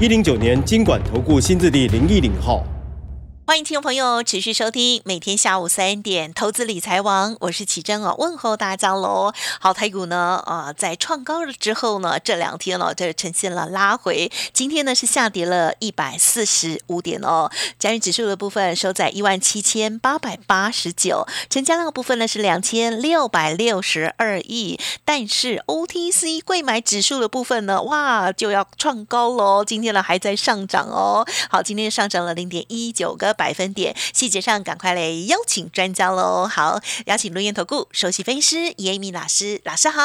一零九年金管投顾新字第零一零号。欢迎听众朋友持续收听每天下午三点投资理财王，我是启珍哦，问候大家喽。好，台股呢，呃，在创高了之后呢，这两天了，这呈现了拉回，今天呢是下跌了一百四十五点哦。加元指数的部分收在一万七千八百八十九，成交量的部分呢是两千六百六十二亿，但是 OTC 贵买指数的部分呢，哇，就要创高喽，今天呢还在上涨哦。好，今天上涨了零点一九个。百分点，细节上赶快来邀请专家喽！好，邀请轮研投顾首席分析师严一鸣老师，老师好。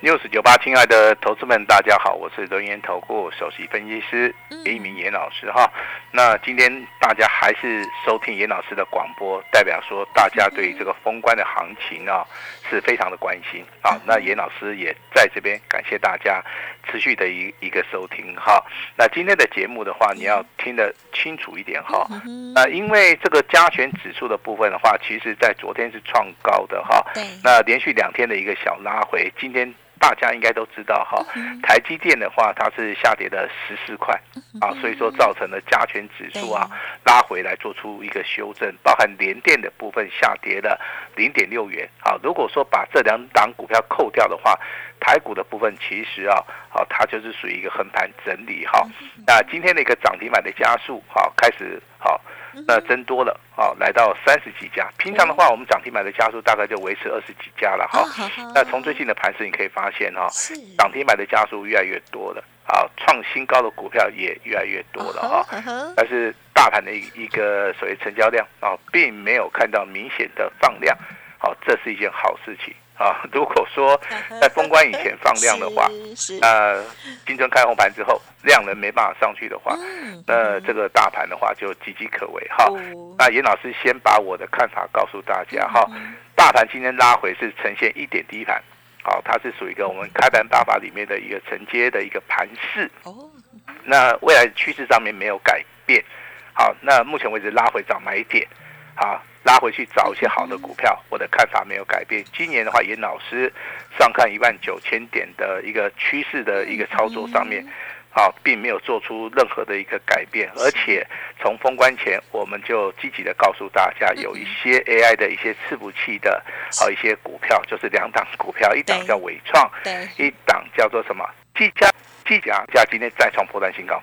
六十九八，亲爱的投资们，大家好，我是轮研投顾首席分析师严一鸣严老师哈。那今天大家还是收听严老师的广播，代表说大家对这个封关的行情啊是非常的关心啊。那严老师也在这边感谢大家持续的一一个收听哈。那今天的节目的话，你要听得清楚一点哈。那因为这个加权指数的部分的话，其实在昨天是创高的哈。那连续两天的一个小拉回，今天。大家应该都知道哈，台积电的话，它是下跌了十四块啊，所以说造成了加权指数啊拉回来做出一个修正，包含联电的部分下跌了零点六元啊。如果说把这两档股票扣掉的话，台股的部分其实啊，好它就是属于一个横盘整理哈。那今天的一个涨停板的加速好开始好。那增多了啊，来到三十几家。平常的话，我们涨停板的家数大概就维持二十几家了哈。那从最近的盘势你可以发现哈，涨停板的家数越来越多了，啊，创新高的股票也越来越多了哈。但是大盘的一一个所谓成交量啊，并没有看到明显的放量，好，这是一件好事情。啊，如果说 在封关以前放量的话，那今春开红盘之后量能没办法上去的话，那这个大盘的话就岌岌可危哈。那严老师先把我的看法告诉大家哈，大盘今天拉回是呈现一点低盘，好，它是属于一个我们开盘大法里面的一个承接的一个盘势。哦，那未来趋势上面没有改变，好，那目前为止拉回涨买点，好。拉回去找一些好的股票，我的看法没有改变。今年的话，严老师上看一万九千点的一个趋势的一个操作上面，啊，并没有做出任何的一个改变。而且从封关前，我们就积极的告诉大家，有一些 AI 的一些伺服器的，好一些股票，就是两档股票，一档叫伟创，一档叫做什么？技嘉，技嘉，价今天再创破断新高。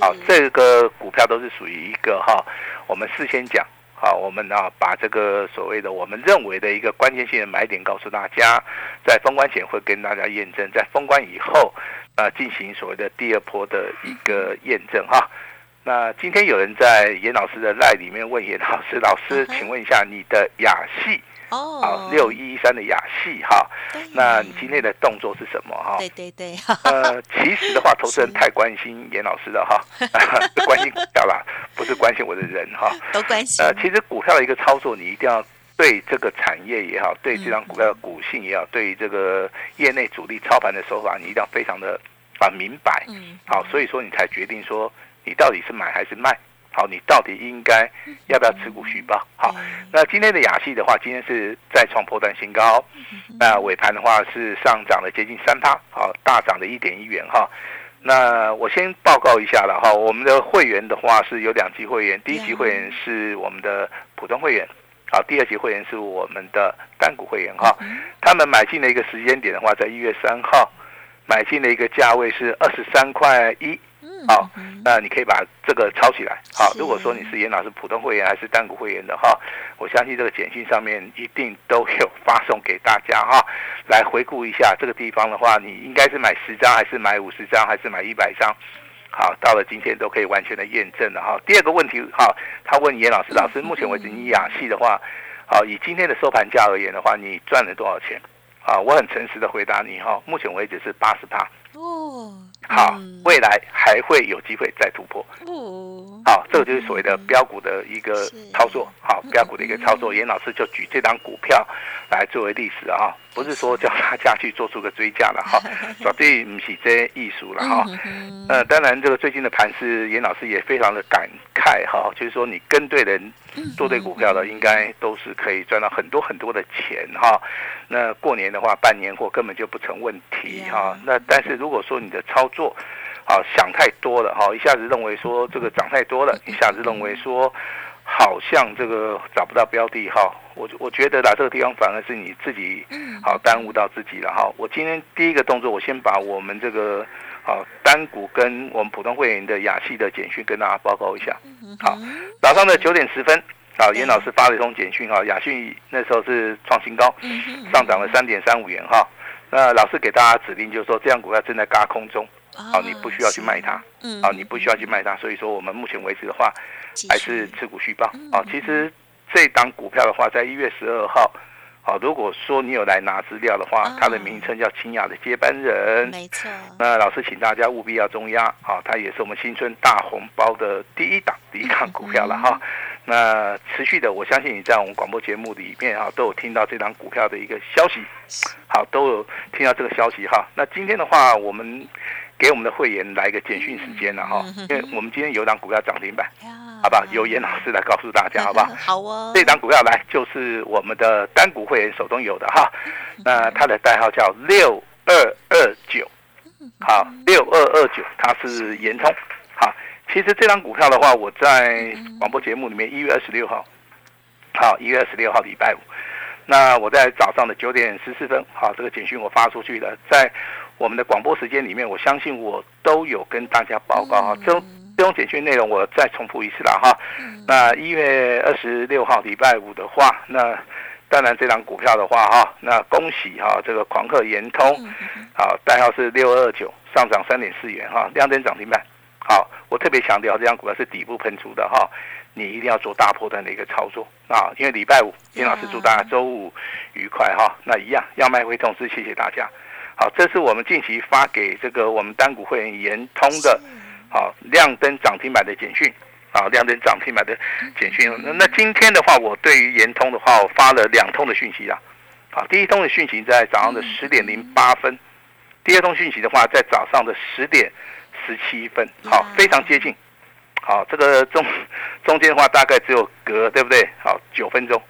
好，这个股票都是属于一个哈，我们事先讲。好，我们啊把这个所谓的我们认为的一个关键性的买点告诉大家，在封关前会跟大家验证，在封关以后啊进行所谓的第二波的一个验证哈。那今天有人在严老师的赖里面问严老师，老师，请问一下你的雅系。哦，好，六一三的雅戏哈，那你今天的动作是什么哈？对对对，呃，其实的话，投资人太关心严老师了哈，关心股票啦，不是关心我的人哈，都关心。呃，其实股票的一个操作，你一定要对这个产业也好，对这张股票的股性也好，对这个业内主力操盘的手法，你一定要非常的啊明白，嗯，好，所以说你才决定说你到底是买还是卖。好，你到底应该要不要持股续报？好，那今天的雅戏的话，今天是再创破断新高，那尾盘的话是上涨了接近三趴，好，大涨了一点一元哈。那我先报告一下了哈，我们的会员的话是有两级会员，第一级会员是我们的普通会员，好，第二级会员是我们的单股会员哈。他们买进的一个时间点的话，在一月三号，买进的一个价位是二十三块一。好，那你可以把这个抄起来。好，如果说你是严老师普通会员还是单股会员的哈，我相信这个简讯上面一定都有发送给大家哈。来回顾一下这个地方的话，你应该是买十张还是买五十张还是买一百张？好，到了今天都可以完全的验证了哈。第二个问题，哈，他问严老师，老师目前为止你雅戏的话，好，以今天的收盘价而言的话，你赚了多少钱？啊，我很诚实的回答你哈，目前为止是八十趴。哦，好，未来还。会有机会再突破。哦，好，这个就是所谓的标股的一个操作。好，标股的一个操作，嗯严老师就举这张股票来作为例子啊，不是说叫大家去做出个追加了哈，绝对不是这艺术了哈。呃，当然，这个最近的盘是，严老师也非常的感慨哈，就是说你跟对人，做对股票的，应该都是可以赚到很多很多的钱哈。那过年的话，办年货根本就不成问题哈。那但是如果说你的操作，啊想太多了哈，一下子认为说这个涨太多了，一下子认为说好像这个找不到标的哈，我我觉得啦，这个地方反而是你自己嗯好耽误到自己了哈。我今天第一个动作，我先把我们这个好单股跟我们普通会员的雅系的简讯跟大家报告一下。好，早上的九点十分，好，严老师发了一通简讯哈，雅讯那时候是创新高，上涨了三点三五元哈。那老师给大家指令就是说，这样股票正在嘎空中，好，你不需要去卖它，嗯啊，你不需要去卖它。所以说，我们目前为止的话，还是持股续报啊。其实这档股票的话，在一月十二号，好，如果说你有来拿资料的话啊，它的名称叫清雅的接班人。没错，那老师请大家务必要中压啊，它也是我们新春大红包的第一档第一档股票了哈。那持续的，我相信你在我们广播节目里面啊，都有听到这档股票的一个消息，好，都有听到这个消息哈。那今天的话，我们给我们的会员来一个简讯时间了哈，因为我们今天有一档股票涨停板，呀。好吧？由严老师来告诉大家，好不好？好哦，这档股票来就是我们的单股会员手中有的哈，那它的代号叫六二二九，好，六二二九，它是延通，好，其实这张股票的话，我在广播节目里面一月二十六号，好，一月二十六号礼拜五，那我在早上的九点十四分，好，这个简讯我发出去了，在我们的广播时间里面，我相信我都有跟大家报告哈，这种这种简讯内容我再重复一次了哈。那一月二十六号礼拜五的话，那当然这张股票的话哈，那恭喜哈这个狂客延通，好代号是六二九，上涨三点四元哈，亮灯涨停板。好，我特别强调这张股票是底部喷出的哈，你一定要做大波段的一个操作啊，因为礼拜五，严老师祝大家周五愉快哈。那一样要卖会通知，谢谢大家。好，这是我们近期发给这个我们单股会员延通的，好亮灯涨停板的简讯。啊，亮灯涨停板的简讯。那那今天的话，我对于延通的话，我发了两通的讯息啊。好，第一通的讯息在早上的十点零八分，第二通讯息的话在早上的十点十七分。好，非常接近。好，这个中中间的话大概只有隔对不对？好，九分钟。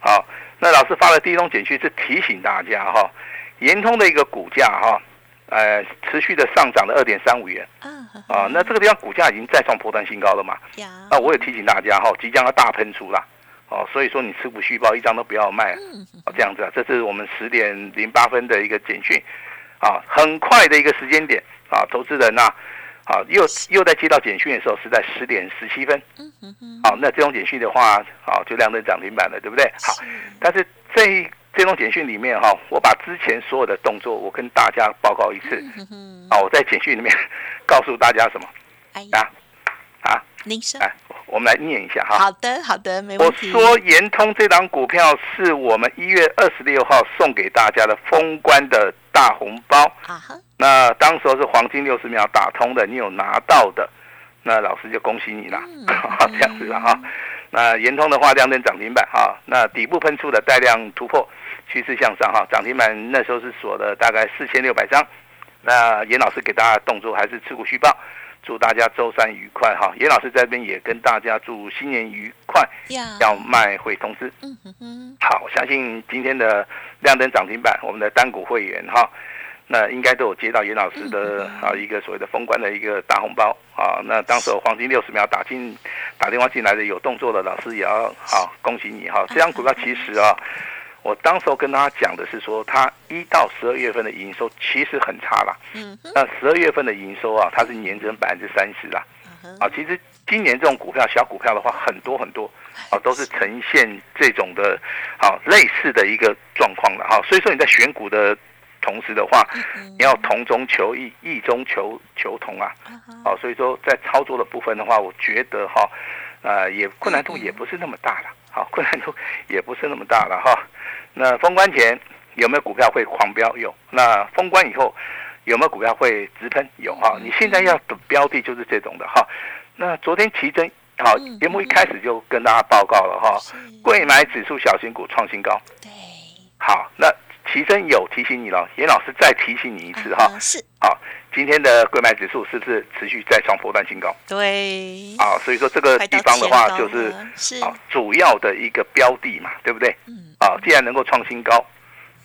好，那老师发的第一通简讯是提醒大家哈，延通的一个股价哈，呃，持续的上涨了二点三五元。啊啊，那这个地方股价已经再创波段新高了嘛？呀，那我也提醒大家哈，即将要大喷出啦，哦，所以说你持股续报一张都不要卖，哦，这样子啊，这是我们十点零八分的一个简讯，啊，很快的一个时间点。啊，投资人呐、啊，又又在接到简讯的时候是在十点十七分，好，那这种简讯的话，啊就亮灯涨停板了，对不对？好，但是这这种简讯里面哈，我把之前所有的动作我跟大家报告一次，啊，我在简讯里面 告诉大家什么？啊啊，您说，哎，我们来念一下哈。好的好的，没我问题，说延通这档股票是我们一月二十六号送给大家的封关的大红包。啊哈，那当时候是黄金六十秒打通的，你有拿到的，那老师就恭喜你啦，这样子了哈。那延通的话，亮灯涨停板哈，那底部喷出的带量突破，趋势向上哈，涨停板那时候是锁了大概四千六百张。那严老师给大家的动作还是持股续报，祝大家周三愉快哈。严老师在这边也跟大家祝新年愉快，要卖会通知。嗯哼哼，好，我相信今天的亮灯涨停板，我们的单股会员哈，那应该都有接到严老师的啊一个所谓的封关的一个大红包啊。那当时候黄金六十秒打进打电话进来的有动作的老师也要好恭喜你哈。这张股票其实啊，我当时候跟大家讲的是说，它一到十二月份的营收其实很差啦。嗯，那十二月份的营收啊，它是年增百分之三十啦。嗯啊，其实今年这种股票小股票的话，很多很多啊，都是呈现这种的，好、类似的一个状况的哈、所以说你在选股的同时的话，嗯你要同中求异，异中求求同啊。好、所以说在操作的部分的话，我觉得哈、呃，也 困难度也不是那么大了，好、困难度也不是那么大了哈、那封关前有没有股票会狂飙？有。那封关以后有没有股票会直喷？有哈，你现在要的标的就是这种的哈。那昨天奇珍好节目一开始就跟大家报告了哈，贵买指数小型股创新高。对，好，那奇珍有提醒你了，严老师再提醒你一次哈。是，好，今天的贵买指数是不是持续再创波段新高？对，啊，所以说这个地方的话就是是啊主要的一个标的嘛，对不对？嗯，啊，既然能够创新高。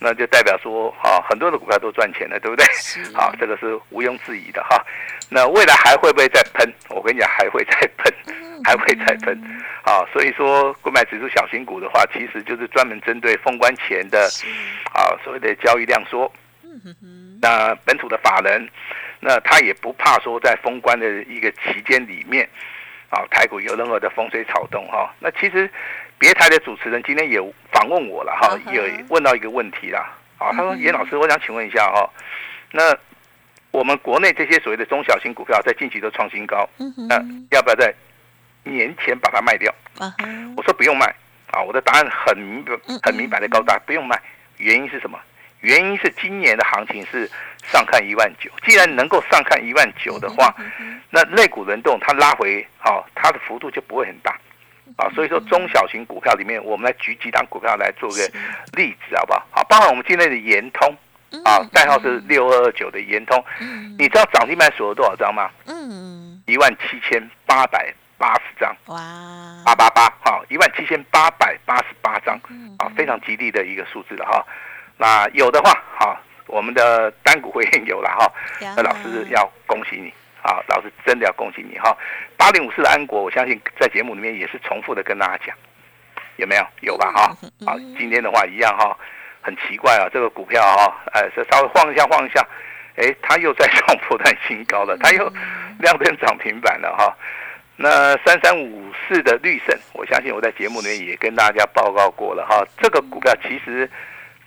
那就代表说，啊，很多的股票都赚钱了，对不对？好，这个是毋庸置疑的哈。那未来还会不会再喷？我跟你讲，还会再喷，还会再喷。啊，所以说，购买指数小型股的话，其实就是专门针对封关前的，啊，所谓的交易量缩。那本土的法人，那他也不怕说在封关的一个期间里面，啊，台股有任何的风吹草动哈。那其实。别台的主持人今天也访问我了哈，也问到一个问题啦。啊，他说：“严老师，我想请问一下哈，那我们国内这些所谓的中小型股票在近期都创新高，那要不要在年前把它卖掉？”我说：“不用卖啊，我的答案很明很明白的告诉大家，不用卖。原因是什么？原因是今年的行情是上看一万九，既然能够上看一万九的话，那类股轮动它拉回，好，它的幅度就不会很大。”啊，所以说中小型股票里面，我们来举几档股票来做个例子，好不好？好，包含我们今天的延通，啊，代号是六二二九的延通，你知道涨停板锁了多少张吗？嗯，一万七千八百八十张，哇，八八八，好，一万七千八百八十八张，啊，非常吉利的一个数字了哈。那有的话，哈，我们的单股会员有了哈，那老师要恭喜你。啊，老师真的要恭喜你哈！八零五四的安国，我相信在节目里面也是重复的跟大家讲，有没有？有吧？哈，好，今天的话一样哈，很奇怪啊，这个股票哈，哎，稍微晃一下晃一下，哎，它又在 创破断新高了，它又亮灯涨停板了哈。那三三五四的绿盛，我相信我在节目里面也跟大家报告过了哈，这个股票其实。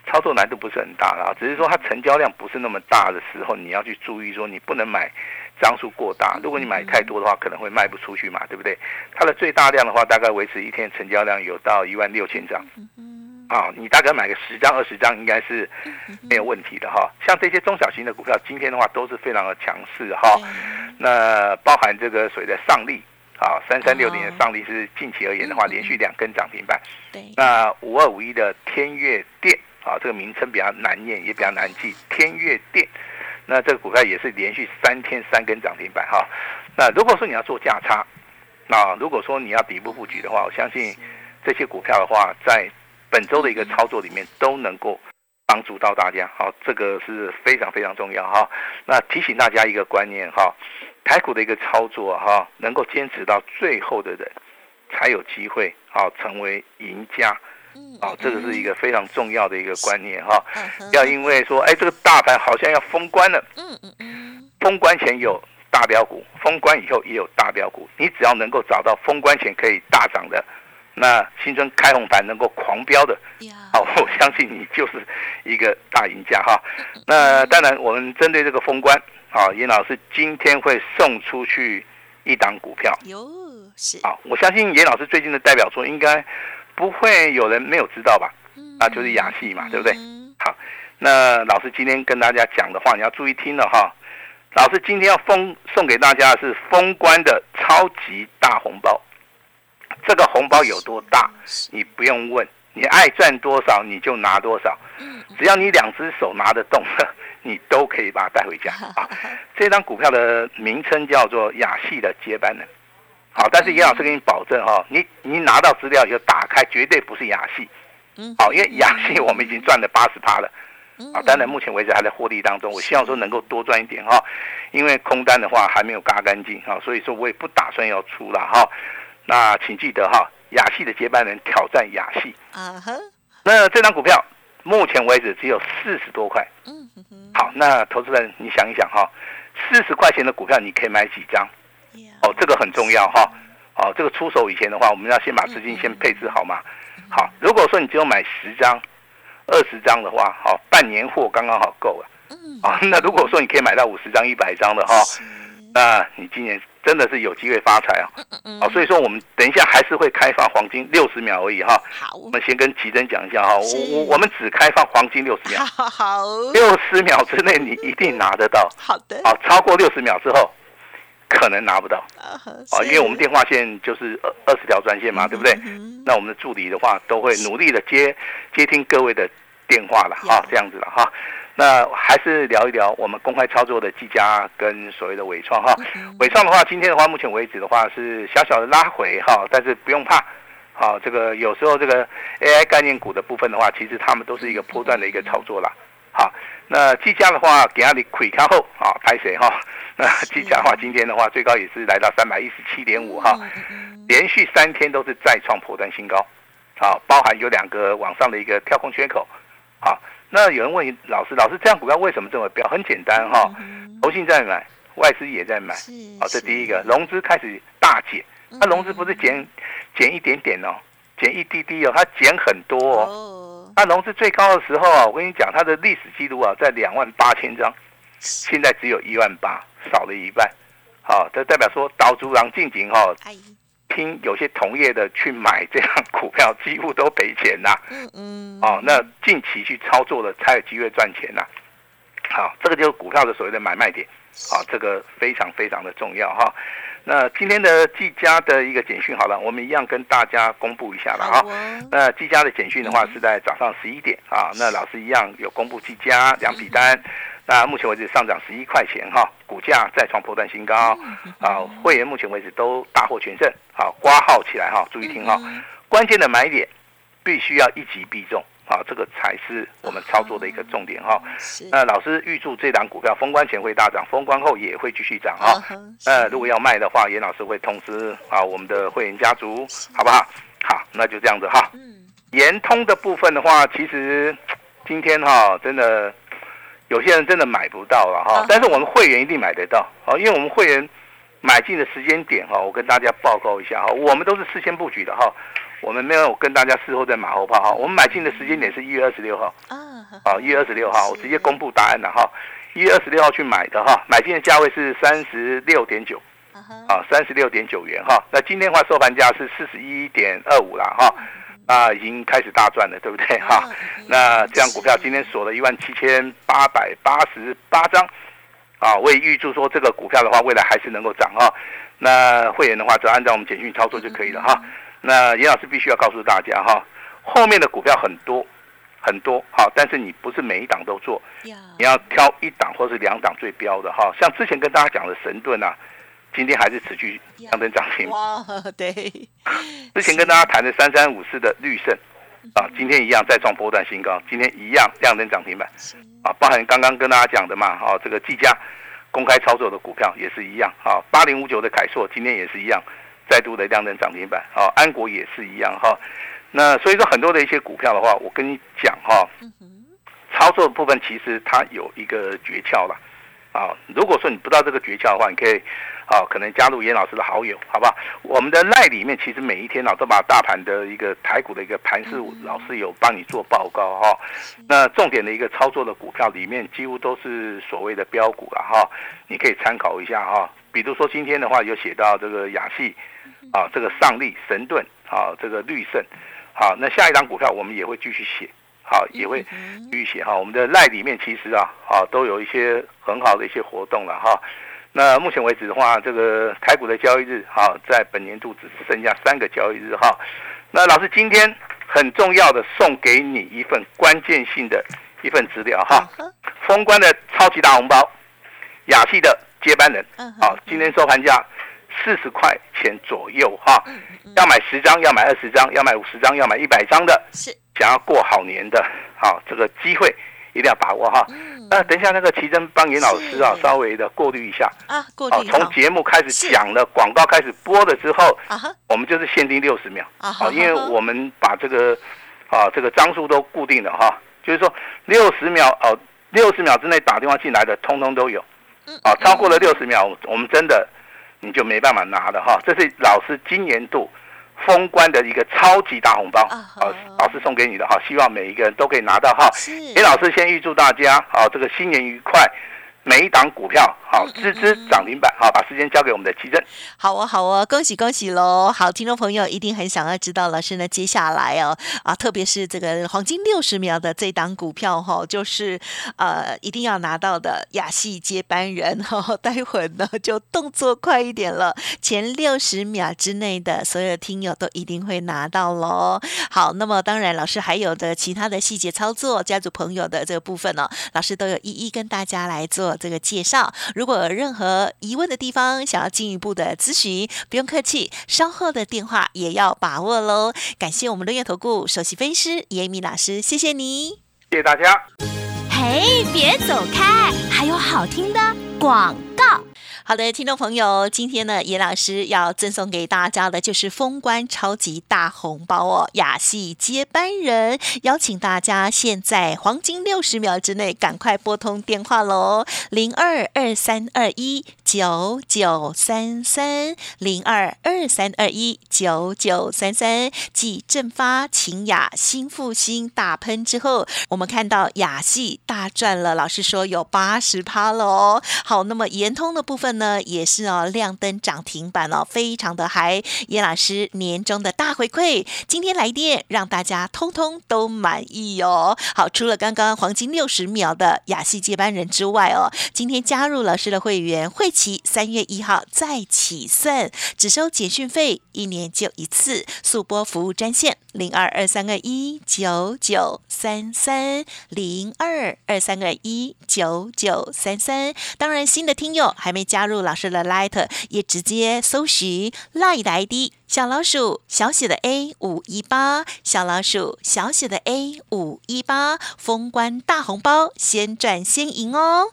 操作难度不是很大啦，只是说它成交量不是那么大的时候，你要去注意说你不能买张数过大。如果你买太多的话，可能会卖不出去嘛，对不对？它的最大量的话，大概维持一天成交量有到一万六千张。啊，你大概买个十张二十张应该是没有问题的哈。像这些中小型的股票，今天的话都是非常的强势哈。那包含这个所谓的上利啊，三三六零的上利是近期而言的话，连续两根涨停板。对。那五二五一的天悦电。啊，这个名称比较难念，也比较难记。天悦电，那这个股票也是连续三天三根涨停板哈。那如果说你要做价差，那如果说你要底部布局的话，我相信这些股票的话，在本周的一个操作里面都能够帮助到大家。好，这个是非常非常重要哈。那提醒大家一个观念哈，台股的一个操作哈，能够坚持到最后的人，才有机会啊成为赢家。哦，这个是一个非常重要的一个观念哈，要因为说，哎，这个大盘好像要封关了，嗯嗯嗯，封关前有大标股，封关以后也有大标股，你只要能够找到封关前可以大涨的，那新春开红盘能够狂飙的，好，我相信你就是一个大赢家哈。那当然，我们针对这个封关，啊，严老师今天会送出去一档股票，有是，啊，我相信严老师最近的代表作应该。不会有人没有知道吧？啊，就是雅戏嘛，对不对？好，那老师今天跟大家讲的话，你要注意听了哈。老师今天要封送给大家的是封关的超级大红包。这个红包有多大？你不用问，你爱赚多少你就拿多少。只要你两只手拿得动，你都可以把它带回家 啊。这张股票的名称叫做雅戏的接班人。好，但是严老师给你保证哈，你你拿到资料以后打开，绝对不是雅戏，嗯，好，因为雅戏我们已经赚了八十趴了，啊，当然目前为止还在获利当中，我希望说能够多赚一点哈，因为空单的话还没有嘎干净哈，所以说我也不打算要出了哈，那请记得哈，雅戏的接班人挑战雅戏，啊哼，那这张股票目前为止只有四十多块，嗯哼，好，那投资人你想一想哈，四十块钱的股票你可以买几张？哦，这个很重要哈。哦，这个出手以前的话，我们要先把资金先配置好嘛。好，如果说你只有买十张、二十张的话，好，半年货刚刚好够了。嗯。啊，那如果说你可以买到五十张、一百张的哈，那你今年真的是有机会发财啊！哦，所以说我们等一下还是会开放黄金六十秒而已哈。好，我们先跟奇珍讲一下哈，我我我们只开放黄金六十秒，好，六十秒之内你一定拿得到。好的，好，超过六十秒之后可能拿不到啊啊，因为我们电话线就是二二十条专线嘛，对不对？那我们的助理的话都会努力的接接听各位的电话了哈，这样子了哈。那还是聊一聊我们公开操作的技嘉跟所谓的伟创哈。伟创的话，今天的话，目前为止的话是小小的拉回哈，但是不用怕。好，这个有时候这个 AI 概念股的部分的话，其实他们都是一个波段的一个操作啦。好，那技嘉的话，给阿里亏开后啊，拍谁哈？那技嘉的话，今天的话最高也是来到三百一十七点五哈，连续三天都是再创破断新高。好，包含有两个往上的一个跳空缺口。好。那有人问老师，老师这样股票为什么这么飙？很简单哈，投信在买，外资也在买，好，这第一个，融资开始大减，那融资不是减减一点点哦，减一滴滴哦，它减很多哦，那融资最高的时候啊，我跟你讲，它的历史记录啊，在两万八千张，现在只有一万八，少了一半，好，这代表说岛主狼进行哈。听有些同业的去买这样股票，几乎都赔钱呐。嗯嗯。哦，那近期去操作的才有机会赚钱呐。好，这个就是股票的所谓的买卖点。好，这个非常非常的重要哈。那今天的技嘉的一个简讯，好了，我们一样跟大家公布一下了哈。那技嘉的简讯的话是在早上十一点啊。那老师一样有公布技嘉两笔单。那目前为止上涨十一块钱哈，股价再创破断新高啊！会员目前为止都大获全胜，好挂号起来哈，注意听哈，关键的买点必须要一击必中啊，这个才是我们操作的一个重点哈。那老师预祝这档股票封关前会大涨，封关后也会继续涨哈。呃，如果要卖的话，严老师会通知啊我们的会员家族，好不好？好，那就这样子哈。嗯延通的部分的话，其实今天哈真的。有些人真的买不到了哈，但是我们会员一定买得到啊，因为我们会员买进的时间点哈，我跟大家报告一下哈，我们都是事先布局的哈，我们没有跟大家事后再马后炮哈，我们买进的时间点是一月二十六号。啊，啊一月二十六号，我直接公布答案了哈，一月二十六号去买的哈，买进的价位是三十六点九，啊三十六点九元哈，那今天的话收盘价是四十一点二五了哈。啊，已经开始大赚了，对不对？哈，那这样股票今天锁了一万七千八百八十八张，啊，我也预祝说这个股票的话，未来还是能够涨哈。那会员的话，只要按照我们简讯操作就可以了哈。那严老师必须要告诉大家哈，后面的股票很多很多，好，但是你不是每一档都做，你要挑一档或是两档最标的哈。像之前跟大家讲的神盾啊。今天还是持续亮灯涨停。哇，对。之前跟大家谈的三三五四的绿盛，啊，今天一样再创波段新高，今天一样亮灯涨停板。啊，包含刚刚跟大家讲的嘛，啊，这个技嘉公开操作的股票也是一样。啊，八零五九的凯硕今天也是一样，再度的亮灯涨停板。啊，安国也是一样。哈，那所以说很多的一些股票的话，我跟你讲哈，操作的部分其实它有一个诀窍了。啊，如果说你不知道这个诀窍的话，你可以。啊，可能加入严老师的好友，好不好？我们的赖里面其实每一天呢，都把大盘的一个台股的一个盘势，老师有帮你做报告哈。那重点的一个操作的股票里面，几乎都是所谓的标股了哈。你可以参考一下哈。比如说今天的话，有写到这个亚细，啊，这个上力神盾，啊，这个绿盛，好，那下一张股票我们也会继续写，好，也会继续写哈。我们的赖里面其实啊，啊，都有一些很好的一些活动了哈。那目前为止的话，这个台股的交易日，哈，在本年度只剩下三个交易日，哈。那老师今天很重要的送给你一份关键性的一份资料，哈，封关的超级大红包，雅系的接班人，好，今天收盘价四十块钱左右，哈，要买十张，要买二十张，要买五十张，要买一百张的，是。想要过好年的，好，这个机会。一定要把握哈，那等一下那个奇珍帮严老师啊，稍微的过滤一下啊，过滤从节目开始讲的，广告开始播了之后，啊我们就是限定六十秒啊，因为我们把这个啊这个张数都固定了哈，就是说六十秒哦，六十秒之内打电话进来的，通通都有，啊，超过了六十秒，我们真的你就没办法拿了哈，这是老师今年度。封关的一个超级大红包啊！老师送给你的哈，希望每一个人都可以拿到哈。给老师先预祝大家好，这个新年愉快，每一档股票，好，支支涨停板，好，把时间交给我们的奇珍。好哦，好哦，恭喜恭喜喽！好，听众朋友一定很想要知道老师呢，接下来哦啊，特别是这个黄金六十秒的这档股票哈，就是呃一定要拿到的亚系接班人哈，待会呢就动作快一点了，前六十秒之内的所有听友都一定会拿到喽。好，那么当然老师还有的其他的细节操作，家族朋友的这个部分呢，老师都有一一跟大家来做这个介绍。如果有任何疑问的地方，想要进一步的咨询，不用客气，稍后的电话也要把握喽。感谢我们六月投顾首席分析师严米老师，谢谢你，谢谢大家。嘿，别走开，还有好听的广告。好的，听众朋友，今天呢，严老师要赠送给大家的就是封关超级大红包哦，雅系接班人，邀请大家现在黄金六十秒之内赶快拨通电话喽，零二二三二一九九三三，零二二三二一九九三三。继正发、秦雅、新复兴大喷之后，我们看到雅系大赚了，老师说有八十趴了哦。好，那么延通的部分。呢也是哦，亮灯涨停板哦，非常的嗨。叶老师年终的大回馈，今天来电让大家通通都满意哦。好，除了刚刚黄金六十秒的雅戏接班人之外哦，今天加入老师的会员会期三月一号再起算，只收简讯费，一年就一次，速播服务专线零二二三二一九九三三零二二三二一九九三三。当然，新的听友还没加。入老师的 Light 也直接搜寻 Light 的 ID 小老鼠小写的 A 五一八小老鼠小写的 A 五一八封关大红包先赚先赢哦！